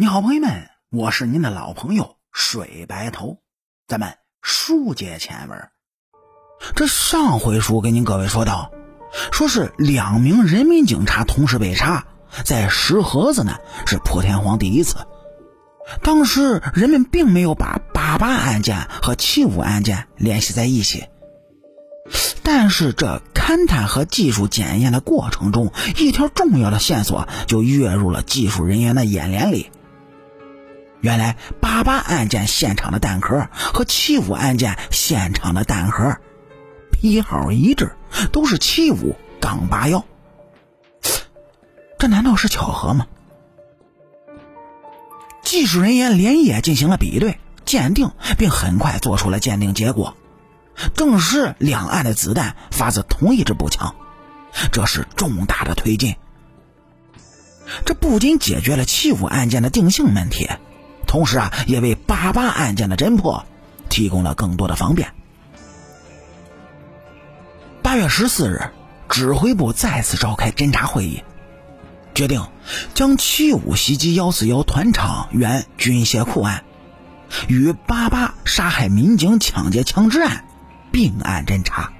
你好，朋友们，我是您的老朋友水白头，咱们书接前文。这上回书跟您各位说到，说是两名人民警察同时被杀，在石河子呢是破天荒第一次。当时人们并没有把八八案件和七五案件联系在一起，但是这勘探和技术检验的过程中，一条重要的线索就跃入了技术人员的眼帘里。原来八八案件现场的弹壳和七五案件现场的弹壳批号一致，都是七五杠八幺。这难道是巧合吗？技术人员连夜进行了比对、鉴定，并很快做出了鉴定结果，证实两岸的子弹发自同一支步枪，这是重大的推进。这不仅解决了七五案件的定性问题。同时啊，也为八八案件的侦破提供了更多的方便。八月十四日，指挥部再次召开侦查会议，决定将七五袭击幺四幺团场原军械库案与八八杀害民警抢劫枪支案并案侦查。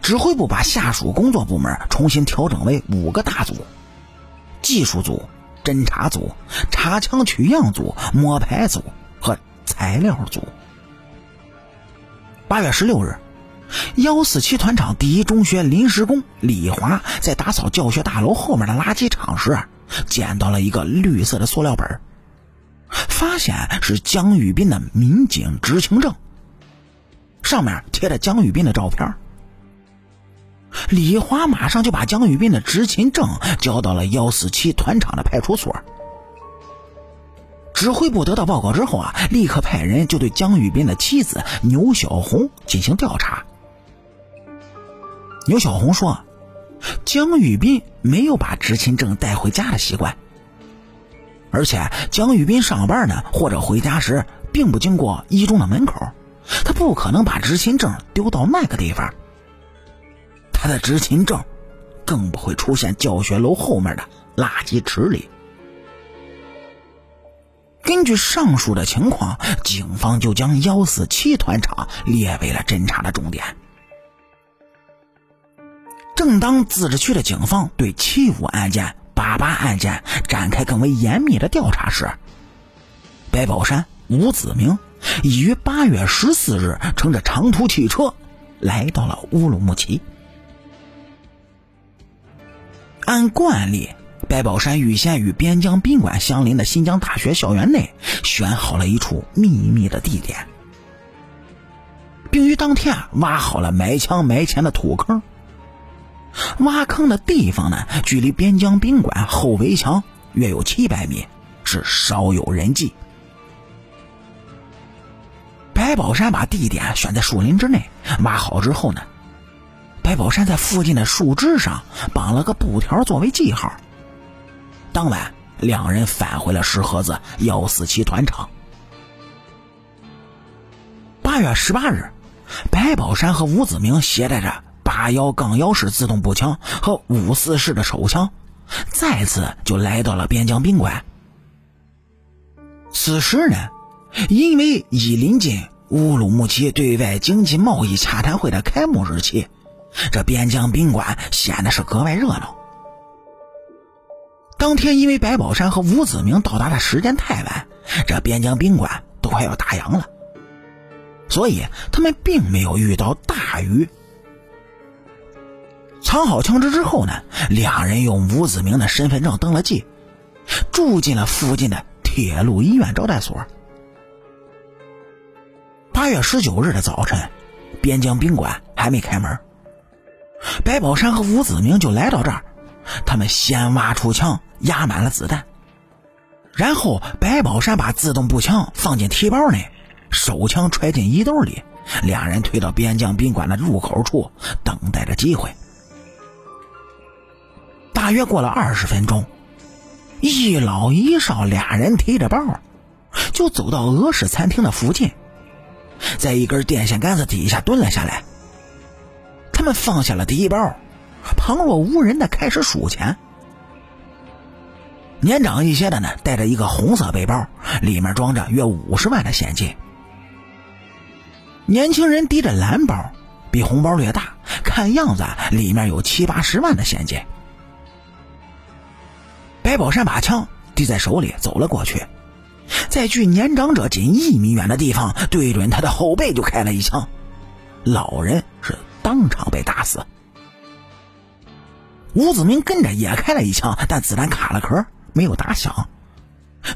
指挥部把下属工作部门重新调整为五个大组：技术组。侦查组、查枪取样组、摸排组和材料组。八月十六日，幺四七团场第一中学临时工李华在打扫教学大楼后面的垃圾场时，捡到了一个绿色的塑料本，发现是江玉斌的民警执勤证，上面贴着江玉斌的照片。李华马上就把江玉斌的执勤证交到了幺四七团场的派出所。指挥部得到报告之后啊，立刻派人就对江玉斌的妻子牛小红进行调查。牛小红说，江玉斌没有把执勤证带回家的习惯，而且江玉斌上班呢或者回家时并不经过一中的门口，他不可能把执勤证丢到那个地方。他的执勤证更不会出现教学楼后面的垃圾池里。根据上述的情况，警方就将幺四七团场列为了侦查的重点。正当自治区的警方对七五案件、八八案件展开更为严密的调查时，白宝山、吴子明已于八月十四日乘着长途汽车来到了乌鲁木齐。按惯例，白宝山预先与边疆宾馆相邻的新疆大学校园内选好了一处秘密的地点，并于当天挖好了埋枪埋钱的土坑。挖坑的地方呢，距离边疆宾馆后围墙约有七百米，是少有人迹。白宝山把地点选在树林之内，挖好之后呢。白宝山在附近的树枝上绑了个布条作为记号。当晚，两人返回了石河子幺四七团场。八月十八日，白宝山和吴子明携带着八幺杠幺式自动步枪和五四式的手枪，再次就来到了边疆宾馆。此时呢，因为已临近乌鲁木齐对外经济贸易洽谈会的开幕日期。这边疆宾馆显得是格外热闹。当天因为白宝山和吴子明到达的时间太晚，这边疆宾馆都快要打烊了，所以他们并没有遇到大鱼。藏好枪支之后呢，两人用吴子明的身份证登了记，住进了附近的铁路医院招待所。八月十九日的早晨，边疆宾馆还没开门。白宝山和吴子明就来到这儿，他们先挖出枪，压满了子弹，然后白宝山把自动步枪放进提包内，手枪揣进衣兜里，两人退到边疆宾馆的入口处，等待着机会。大约过了二十分钟，一老一少俩人提着包，就走到俄式餐厅的附近，在一根电线杆子底下蹲了下来。他们放下了第一包，旁若无人的开始数钱。年长一些的呢，带着一个红色背包，里面装着约五十万的现金。年轻人提着蓝包，比红包略大，看样子里面有七八十万的现金。白宝山把枪递在手里，走了过去，在距年长者仅一米远的地方，对准他的后背就开了一枪，老人是当场被打死。吴子明跟着也开了一枪，但子弹卡了壳，没有打响。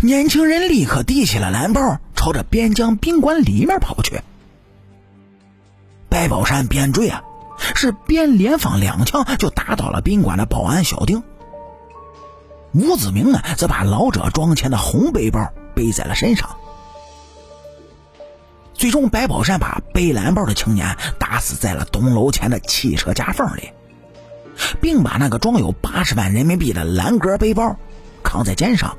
年轻人立刻提起了蓝包，朝着边疆宾馆里面跑去。白宝山边追啊，是边连放两枪，就打倒了宾馆的保安小丁。吴子明呢，则把老者装钱的红背包背在了身上。最终，白宝山把背蓝包的青年打死在了东楼前的汽车夹缝里。并把那个装有八十万人民币的蓝格背包扛在肩上，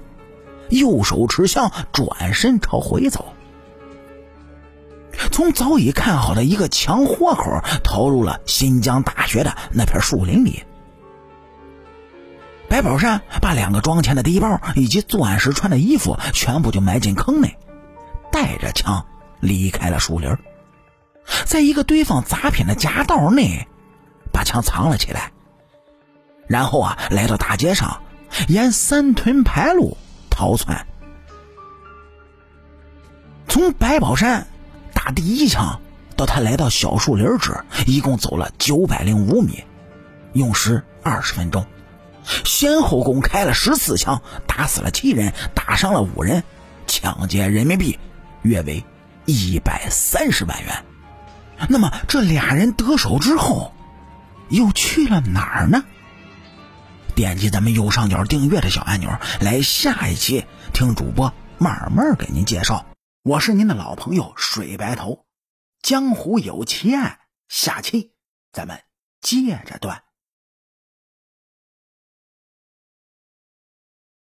右手持枪，转身朝回走。从早已看好的一个墙豁口逃入了新疆大学的那片树林里。白宝山把两个装钱的背包以及作案时穿的衣服全部就埋进坑内，带着枪离开了树林，在一个堆放杂品的夹道内，把枪藏了起来。然后啊，来到大街上，沿三屯牌路逃窜。从白宝山打第一枪到他来到小树林止，一共走了九百零五米，用时二十分钟，先后共开了十四枪，打死了七人，打伤了五人，抢劫人民币约为一百三十万元。那么这俩人得手之后，又去了哪儿呢？点击咱们右上角订阅的小按钮，来下一期听主播慢慢给您介绍。我是您的老朋友水白头，江湖有奇案，下期咱们接着断。